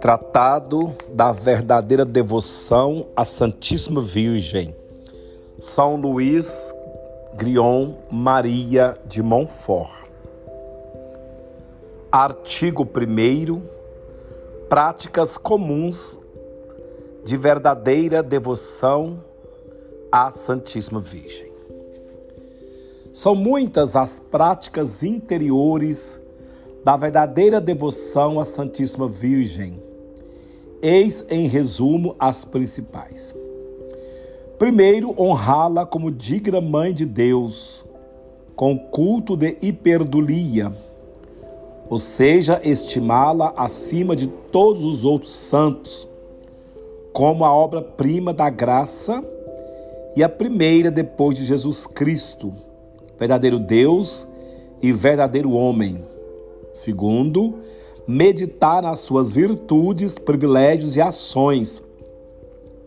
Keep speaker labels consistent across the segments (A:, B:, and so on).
A: Tratado da verdadeira devoção à Santíssima Virgem. São Luís Grion Maria de Montfort. Artigo 1 Práticas comuns de verdadeira devoção à Santíssima Virgem. São muitas as práticas interiores da verdadeira devoção à Santíssima Virgem. Eis em resumo as principais. Primeiro, honrá-la como digna mãe de Deus, com culto de hiperdulia, ou seja, estimá-la acima de todos os outros santos, como a obra-prima da graça e a primeira depois de Jesus Cristo, verdadeiro Deus e verdadeiro homem Segundo, meditar nas suas virtudes, privilégios e ações.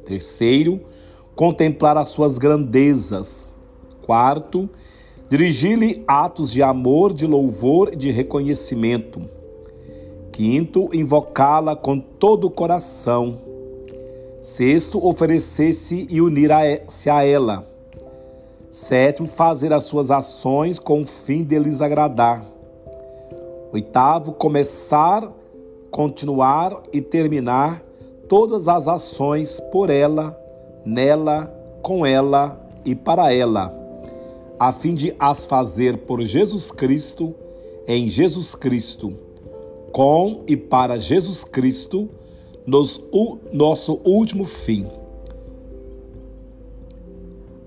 A: Terceiro, contemplar as suas grandezas. Quarto, dirigir-lhe atos de amor, de louvor e de reconhecimento. Quinto, invocá-la com todo o coração. Sexto, oferecer-se e unir-se a ela. Sétimo, fazer as suas ações com o fim de lhes agradar. Oitavo, começar, continuar e terminar todas as ações por ela, nela, com ela e para ela, a fim de as fazer por Jesus Cristo, em Jesus Cristo, com e para Jesus Cristo, nos, o nosso último fim.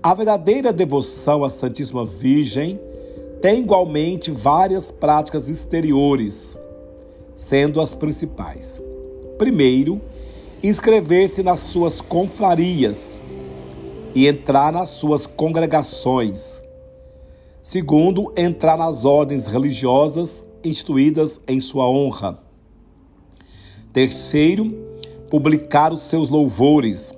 A: A verdadeira devoção à Santíssima Virgem tem igualmente várias práticas exteriores, sendo as principais. Primeiro, inscrever-se nas suas confrarias e entrar nas suas congregações. Segundo, entrar nas ordens religiosas instituídas em sua honra. Terceiro, publicar os seus louvores.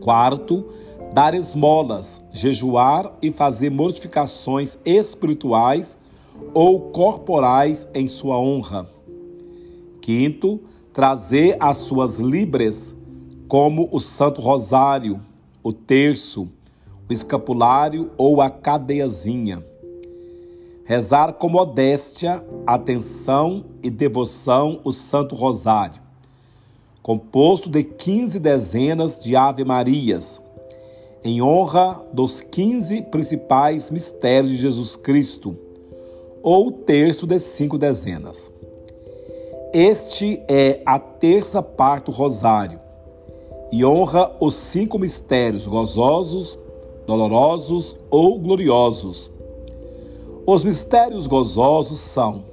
A: Quarto, dar esmolas, jejuar e fazer mortificações espirituais ou corporais em sua honra. Quinto, trazer as suas libres, como o Santo Rosário, o terço, o escapulário ou a cadeiazinha. Rezar com modéstia, atenção e devoção o Santo Rosário, composto de 15 dezenas de Ave-Marias, em honra dos 15 principais mistérios de Jesus Cristo, ou terço de cinco dezenas. Este é a terça parte do rosário e honra os cinco mistérios gozosos, dolorosos ou gloriosos. Os mistérios gozosos são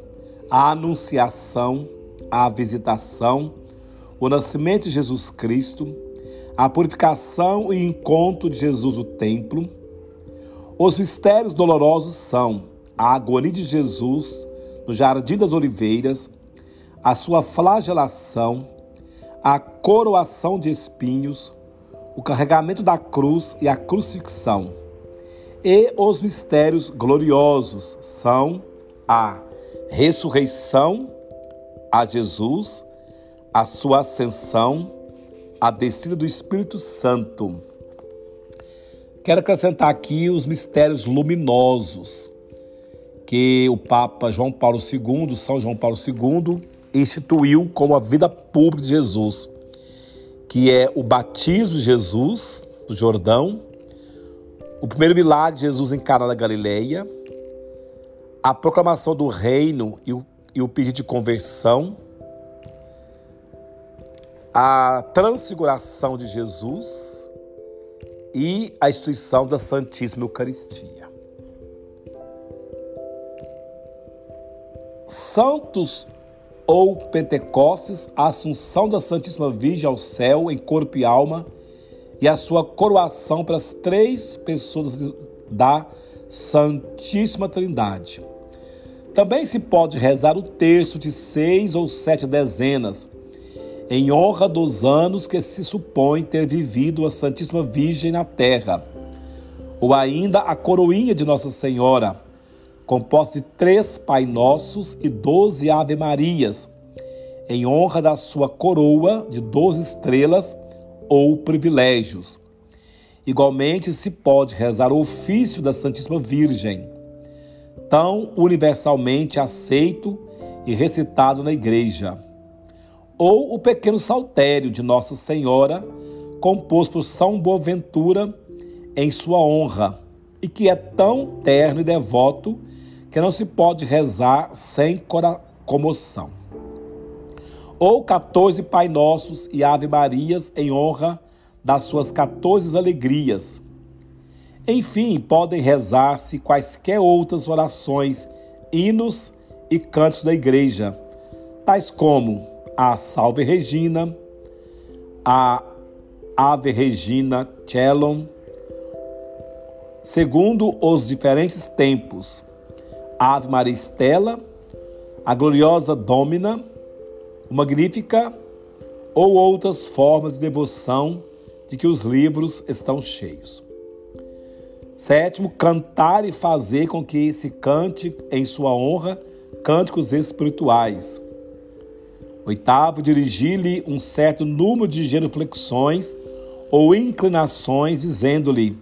A: a anunciação, a visitação, o nascimento de Jesus Cristo, a purificação e encontro de Jesus no templo. Os mistérios dolorosos são a agonia de Jesus no Jardim das Oliveiras, a sua flagelação, a coroação de espinhos, o carregamento da cruz e a crucifixão. E os mistérios gloriosos são a ressurreição a Jesus, a sua ascensão, a descida do Espírito Santo. Quero acrescentar aqui os mistérios luminosos que o Papa João Paulo II, São João Paulo II, instituiu como a vida pública de Jesus, que é o batismo de Jesus no Jordão, o primeiro milagre de Jesus em Cana da Galileia, a proclamação do reino e o, e o pedido de conversão, a transfiguração de Jesus e a instituição da Santíssima Eucaristia. Santos ou Pentecostes, a assunção da Santíssima Virgem ao céu em corpo e alma e a sua coroação para as três pessoas da Santíssima Trindade. Também se pode rezar o terço de seis ou sete dezenas, em honra dos anos que se supõe ter vivido a Santíssima Virgem na terra, ou ainda a coroinha de Nossa Senhora, composta de três Pai Nossos e doze Ave Marias, em honra da sua coroa de doze estrelas ou privilégios. Igualmente se pode rezar o ofício da Santíssima Virgem, tão universalmente aceito e recitado na igreja, ou o pequeno saltério de Nossa Senhora, composto por São Boaventura em sua honra, e que é tão terno e devoto que não se pode rezar sem comoção. Ou 14 Pai Nossos e Ave Marias em honra das suas 14 alegrias. Enfim, podem rezar-se quaisquer outras orações, hinos e cantos da igreja, tais como a Salve Regina, a Ave Regina Celum, segundo os diferentes tempos, Ave Maria Estela, a Gloriosa Domina, o Magnífica ou outras formas de devoção de que os livros estão cheios. Sétimo, cantar e fazer com que se cante em sua honra cânticos espirituais. Oitavo, dirigir-lhe um certo número de genuflexões ou inclinações, dizendo-lhe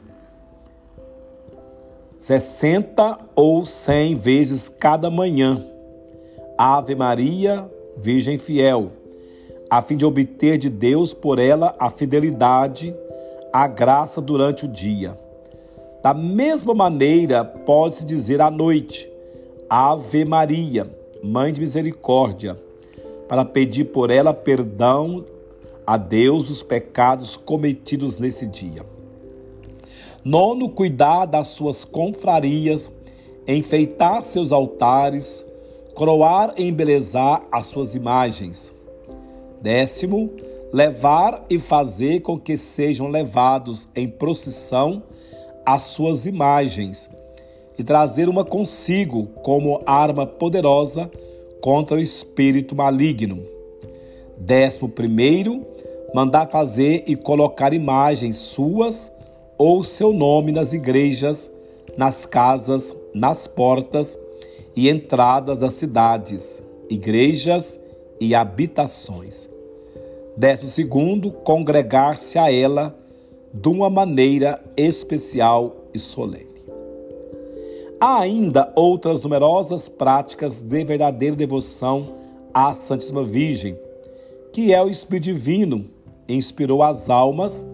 A: sessenta ou cem vezes cada manhã. Ave Maria, Virgem fiel a fim de obter de Deus por ela a fidelidade, a graça durante o dia. Da mesma maneira, pode-se dizer à noite: Ave Maria, Mãe de Misericórdia, para pedir por ela perdão a Deus dos pecados cometidos nesse dia. Nono, cuidar das suas confrarias, enfeitar seus altares, coroar e embelezar as suas imagens. Décimo, levar e fazer com que sejam levados em procissão as suas imagens e trazer uma consigo como arma poderosa contra o espírito maligno. Décimo primeiro, mandar fazer e colocar imagens suas ou seu nome nas igrejas, nas casas, nas portas e entradas das cidades, igrejas e habitações. Décimo segundo, congregar-se a ela de uma maneira especial e solene. Há ainda outras numerosas práticas de verdadeira devoção à Santíssima Virgem, que é o Espírito Divino, inspirou as almas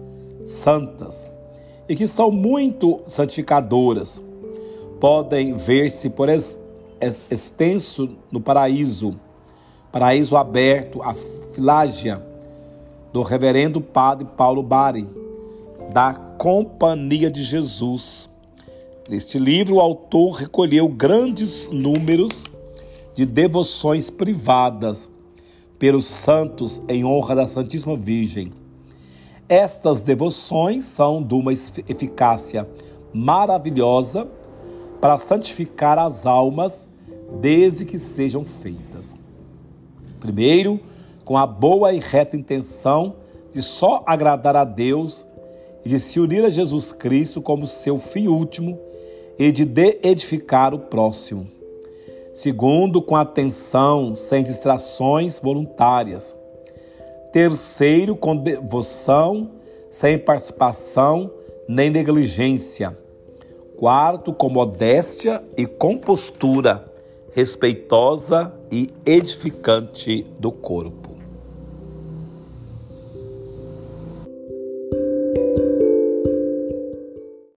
A: santas e que são muito santificadoras. Podem ver-se por extenso no paraíso, paraíso aberto, a filágia do reverendo padre Paulo Bari, da Companhia de Jesus. Neste livro, o autor recolheu grandes números de devoções privadas pelos santos em honra da Santíssima Virgem. Estas devoções são de uma eficácia maravilhosa para santificar as almas desde que sejam feitas. Primeiro, com a boa e reta intenção de só agradar a Deus e de se unir a Jesus Cristo como seu fim último e de edificar o próximo. Segundo, com atenção, sem distrações voluntárias. Terceiro, com devoção, sem participação nem negligência. Quarto, com modéstia e compostura respeitosa e edificante do corpo.